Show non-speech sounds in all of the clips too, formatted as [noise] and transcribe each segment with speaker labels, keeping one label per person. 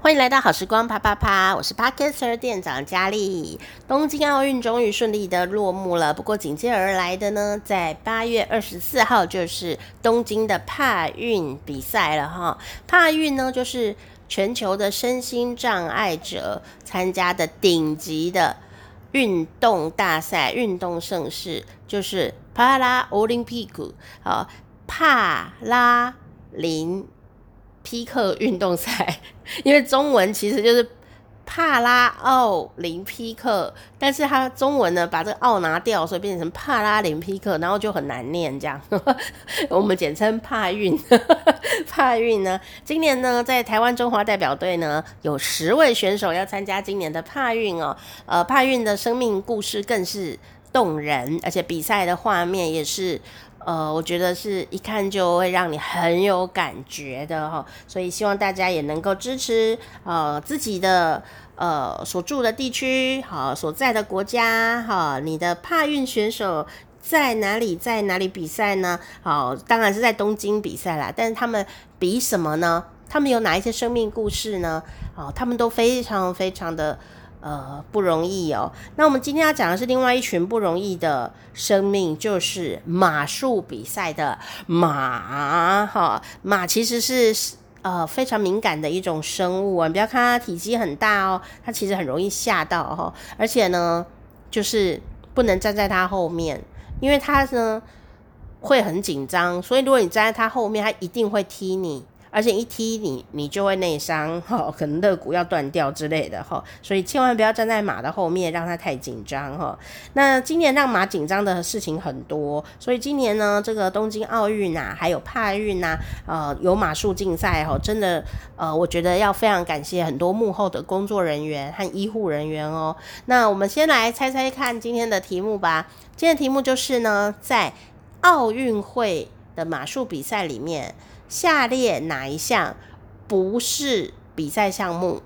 Speaker 1: 欢迎来到好时光啪啪啪，我是 Podcaster 店长佳丽。东京奥运终于顺利的落幕了，不过紧接而来的呢，在八月二十四号就是东京的帕运比赛了哈。帕运呢，就是全球的身心障碍者参加的顶级的运动大赛、运动盛事，就是帕拉奥林匹克啊，帕拉林。匹克运动赛，[laughs] 因为中文其实就是帕拉奥林匹克，但是它中文呢把这个奥拿掉，所以变成帕拉林匹克，然后就很难念这样。[laughs] 我们简称帕运。[laughs] 帕运呢，今年呢在台湾中华代表队呢有十位选手要参加今年的帕运哦。呃，帕运的生命故事更是动人，而且比赛的画面也是。呃，我觉得是一看就会让你很有感觉的哈，所以希望大家也能够支持呃自己的呃所住的地区，好所在的国家哈，你的帕运选手在哪里，在哪里比赛呢？好，当然是在东京比赛啦，但是他们比什么呢？他们有哪一些生命故事呢？哦，他们都非常非常的。呃，不容易哦。那我们今天要讲的是另外一群不容易的生命，就是马术比赛的马。哈，马其实是呃非常敏感的一种生物啊。你不要看它体积很大哦，它其实很容易吓到哈。而且呢，就是不能站在它后面，因为它呢会很紧张，所以如果你站在它后面，它一定会踢你。而且一踢你，你就会内伤，[laughs] 哈，可能肋骨要断掉之类的，哈，所以千万不要站在马的后面，让它太紧张，哈。那今年让马紧张的事情很多，所以今年呢，这个东京奥运啊，还有帕运啊，呃，有马术竞赛，哈，真的，呃，我觉得要非常感谢很多幕后的工作人员和医护人员哦。那我们先来猜猜看今天的题目吧。今天的题目就是呢，在奥运会的马术比赛里面。下列哪一项不是比赛项目？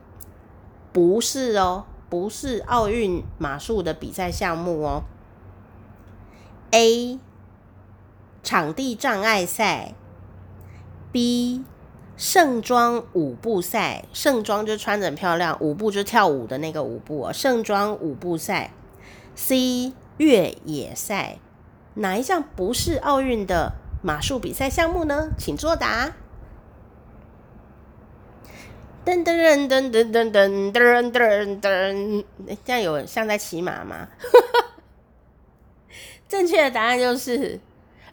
Speaker 1: 不是哦，不是奥运马术的比赛项目哦。A. 场地障碍赛，B. 盛装舞步赛，盛装就穿着很漂亮，舞步就跳舞的那个舞步哦，盛装舞步赛。C. 越野赛，哪一项不是奥运的？马术比赛项目呢？请作答。噔噔噔噔噔噔噔噔噔，这样有像在骑马吗？[laughs] 正确的答案就是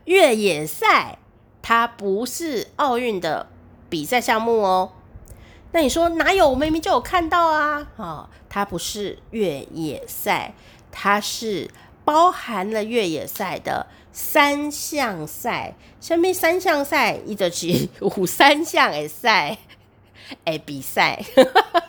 Speaker 1: 越野赛，它不是奥运的比赛项目哦。那你说哪有？我明明就有看到啊！哦，它不是越野赛，它是。包含了越野赛的三项赛，下面三项赛一直是五三项诶赛诶 [laughs] 比赛，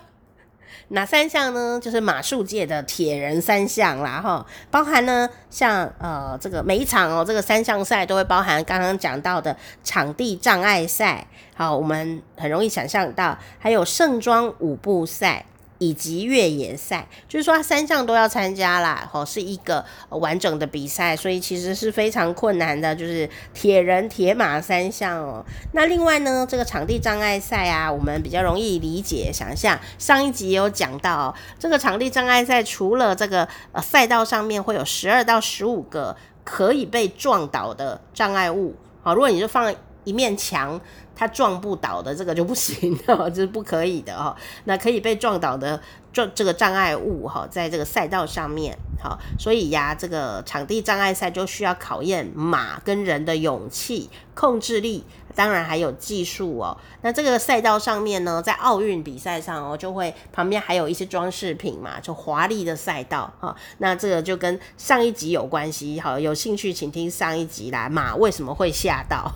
Speaker 1: [laughs] 哪三项呢？就是马术界的铁人三项啦哈，包含呢像呃这个每一场哦，这个三项赛都会包含刚刚讲到的场地障碍赛，好，我们很容易想象到，还有盛装舞步赛。以及越野赛，就是说它三项都要参加啦，吼，是一个完整的比赛，所以其实是非常困难的，就是铁人铁马三项哦。那另外呢，这个场地障碍赛啊，我们比较容易理解想象。上一集有讲到，这个场地障碍赛除了这个呃赛道上面会有十二到十五个可以被撞倒的障碍物，好，如果你就放一面墙。它撞不倒的这个就不行 [laughs] 哦，这是不可以的哦。那可以被撞倒的撞这个障碍物哈，在这个赛道上面，好，所以呀，这个场地障碍赛就需要考验马跟人的勇气、控制力，当然还有技术哦。那这个赛道上面呢，在奥运比赛上哦，就会旁边还有一些装饰品嘛，就华丽的赛道哈。那这个就跟上一集有关系，好，有兴趣请听上一集啦。马为什么会吓到？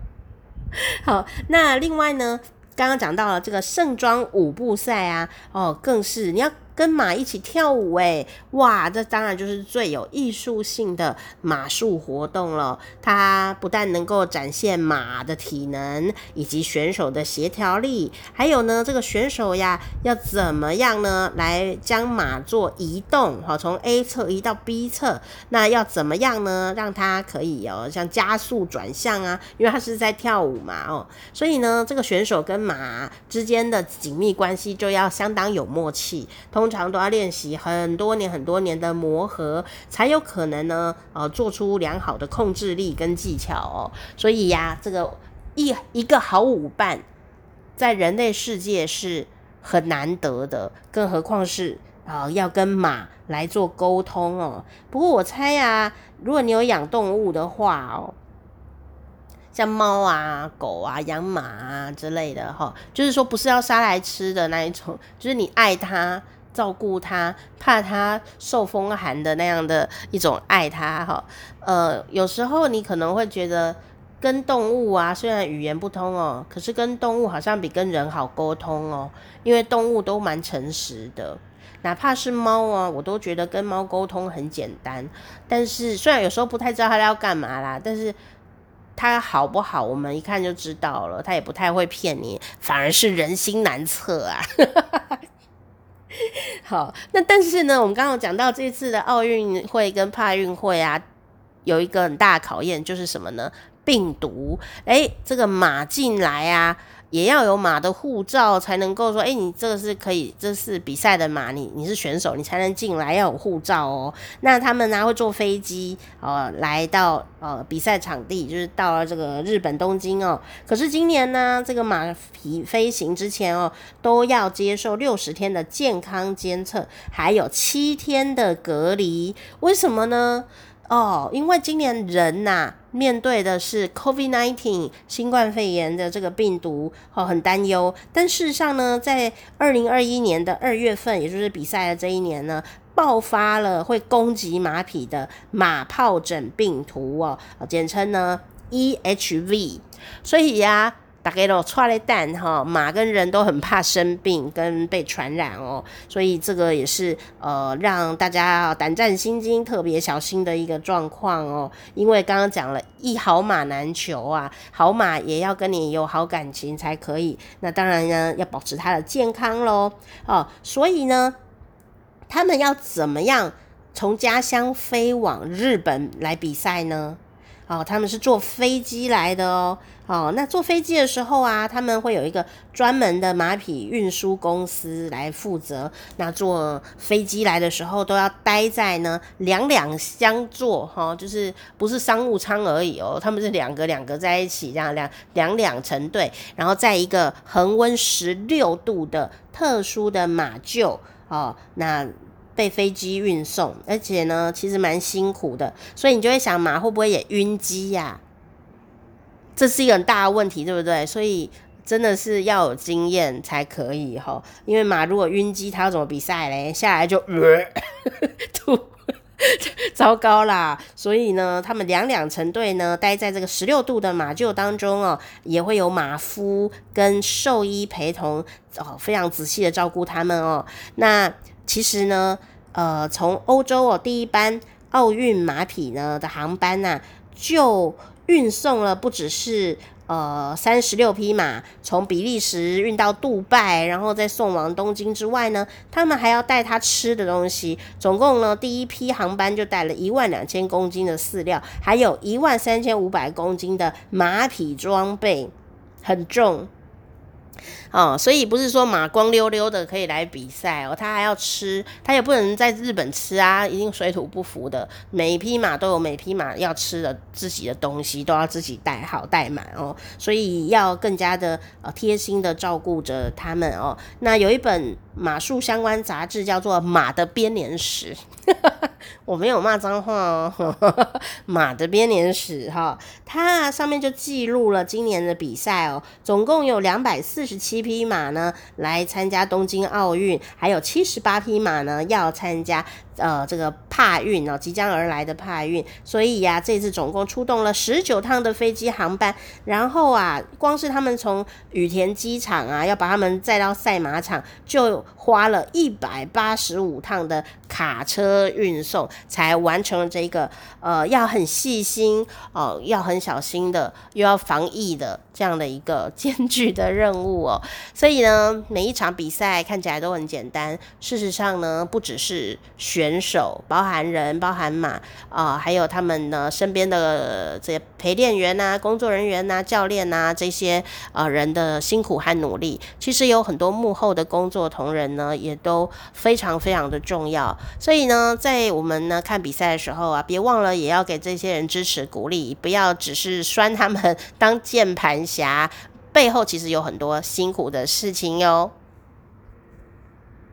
Speaker 1: [laughs] 好，那另外呢，刚刚讲到了这个盛装舞步赛啊，哦，更是你要跟马一起跳舞，哎，哇，这当然就是最有艺术性的马术活动了。它不但能够展现马的体能以及选手的协调力，还有呢，这个选手呀要怎么样呢来将马做移动，好，从 A 侧移到 B 侧，那要怎么样呢让它可以哦像加速转向啊，因为它是在跳舞嘛，哦，所以呢，这个选手跟马之间的紧密关系就要相当有默契，通常都要练习很多年很多年的磨合，才有可能呢，呃，做出良好的控制力跟技巧哦。所以呀，这个一一个好舞伴，在人类世界是很难得的，更何况是啊、要跟马来做沟通哦。不过我猜呀，如果你有养动物的话哦，像猫啊、狗啊、养马啊之类的哈，就是说不是要杀来吃的那一种，就是你爱它。照顾它，怕它受风寒的那样的一种爱它哈。呃，有时候你可能会觉得跟动物啊，虽然语言不通哦，可是跟动物好像比跟人好沟通哦，因为动物都蛮诚实的，哪怕是猫啊，我都觉得跟猫沟通很简单。但是虽然有时候不太知道它要干嘛啦，但是它好不好，我们一看就知道了。它也不太会骗你，反而是人心难测啊。[laughs] 好，那但是呢，我们刚刚讲到这次的奥运会跟帕运会啊，有一个很大的考验，就是什么呢？病毒。诶，这个马进来啊。也要有马的护照才能够说，哎、你这个是可以，这是比赛的马，你你是选手，你才能进来，要有护照哦。那他们呢会坐飞机，呃，来到呃比赛场地，就是到了这个日本东京哦。可是今年呢，这个马匹飞行之前哦，都要接受六十天的健康监测，还有七天的隔离。为什么呢？哦，因为今年人呐、啊、面对的是 COVID-19 新冠肺炎的这个病毒，哦，很担忧。但事实上呢，在二零二一年的二月份，也就是比赛的这一年呢，爆发了会攻击马匹的马疱疹病毒哦，简称呢 EHV。所以呀、大概都踹了蛋哈，马跟人都很怕生病跟被传染哦，所以这个也是呃让大家胆战心惊、特别小心的一个状况哦。因为刚刚讲了一好马难求啊，好马也要跟你有好感情才可以。那当然呢，要保持它的健康喽哦。所以呢，他们要怎么样从家乡飞往日本来比赛呢？哦，他们是坐飞机来的哦。哦，那坐飞机的时候啊，他们会有一个专门的马匹运输公司来负责。那坐飞机来的时候，都要待在呢两两相坐，哈、哦，就是不是商务舱而已哦，他们是两个两个在一起，这样两两两成对，然后在一个恒温十六度的特殊的马厩，哦，那。被飞机运送，而且呢，其实蛮辛苦的，所以你就会想，马会不会也晕机呀？这是一个很大的问题，对不对？所以真的是要有经验才可以吼，因为马如果晕机，它要怎么比赛嘞？下来就呃 [laughs] 吐，糟糕啦！所以呢，他们两两成队呢，待在这个十六度的马厩当中哦，也会有马夫跟兽医陪同哦，非常仔细的照顾他们哦。那其实呢。呃，从欧洲哦，第一班奥运马匹呢的航班呐、就运送了不只是呃三十六匹马，从比利时运到杜拜，然后再送往东京之外呢，他们还要带他吃的东西。总共呢，第一批航班就带了一万两千公斤的饲料，还有一万三千五百公斤的马匹装备，很重。哦，所以不是说马光溜溜的可以来比赛哦，他还要吃，他也不能在日本吃啊，一定水土不服的。每一匹马都有每匹马要吃的自己的东西，都要自己带好带满哦，所以要更加的呃贴心的照顾着他们哦。那有一本马术相关杂志叫做《马的编年史》，[laughs] 我没有骂脏话哦，马的编年史哈，它上面就记录了今年的比赛哦，总共有两百四十。七匹马呢来参加东京奥运，还有七十八匹马呢要参加。呃，这个帕运哦，即将而来的帕运，所以呀、这次总共出动了十九趟的飞机航班，然后啊，光是他们从羽田机场啊，要把他们载到赛马场，就花了一百八十五趟的卡车运送，才完成了这个呃，要很细心哦、要很小心的，又要防疫的这样的一个艰巨的任务哦。所以呢，每一场比赛看起来都很简单，事实上呢，不只是选。手包含含人，包含马啊、还有他们呢身边的这些陪练员呐、啊、工作人员呐、啊、教练呐、啊、这些呃人的辛苦和努力，其实有很多幕后的工作同仁呢，也都非常非常的重要。所以呢，在我们呢看比赛的时候啊，别忘了也要给这些人支持鼓励，不要只是拴他们 [laughs] 当键盘侠，背后其实有很多辛苦的事情哟。